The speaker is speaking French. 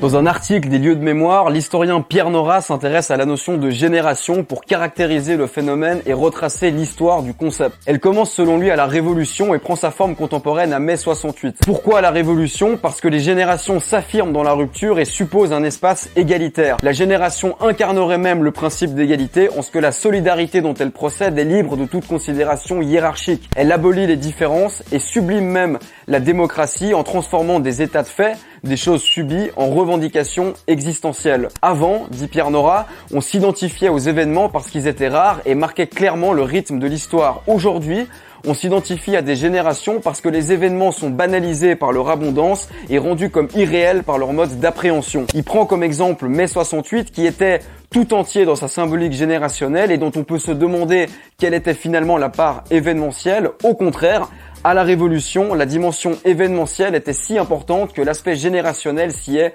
Dans un article des lieux de mémoire, l'historien Pierre Nora s'intéresse à la notion de génération pour caractériser le phénomène et retracer l'histoire du concept. Elle commence selon lui à la Révolution et prend sa forme contemporaine à mai 68. Pourquoi la Révolution? Parce que les générations s'affirment dans la rupture et supposent un espace égalitaire. La génération incarnerait même le principe d'égalité en ce que la solidarité dont elle procède est libre de toute considération hiérarchique. Elle abolit les différences et sublime même la démocratie en transformant des états de fait des choses subies en revendications existentielles. Avant, dit Pierre Nora, on s'identifiait aux événements parce qu'ils étaient rares et marquaient clairement le rythme de l'histoire. Aujourd'hui, on s'identifie à des générations parce que les événements sont banalisés par leur abondance et rendus comme irréels par leur mode d'appréhension. Il prend comme exemple mai 68 qui était tout entier dans sa symbolique générationnelle et dont on peut se demander quelle était finalement la part événementielle. Au contraire, à la Révolution, la dimension événementielle était si importante que l'aspect générationnel s'y est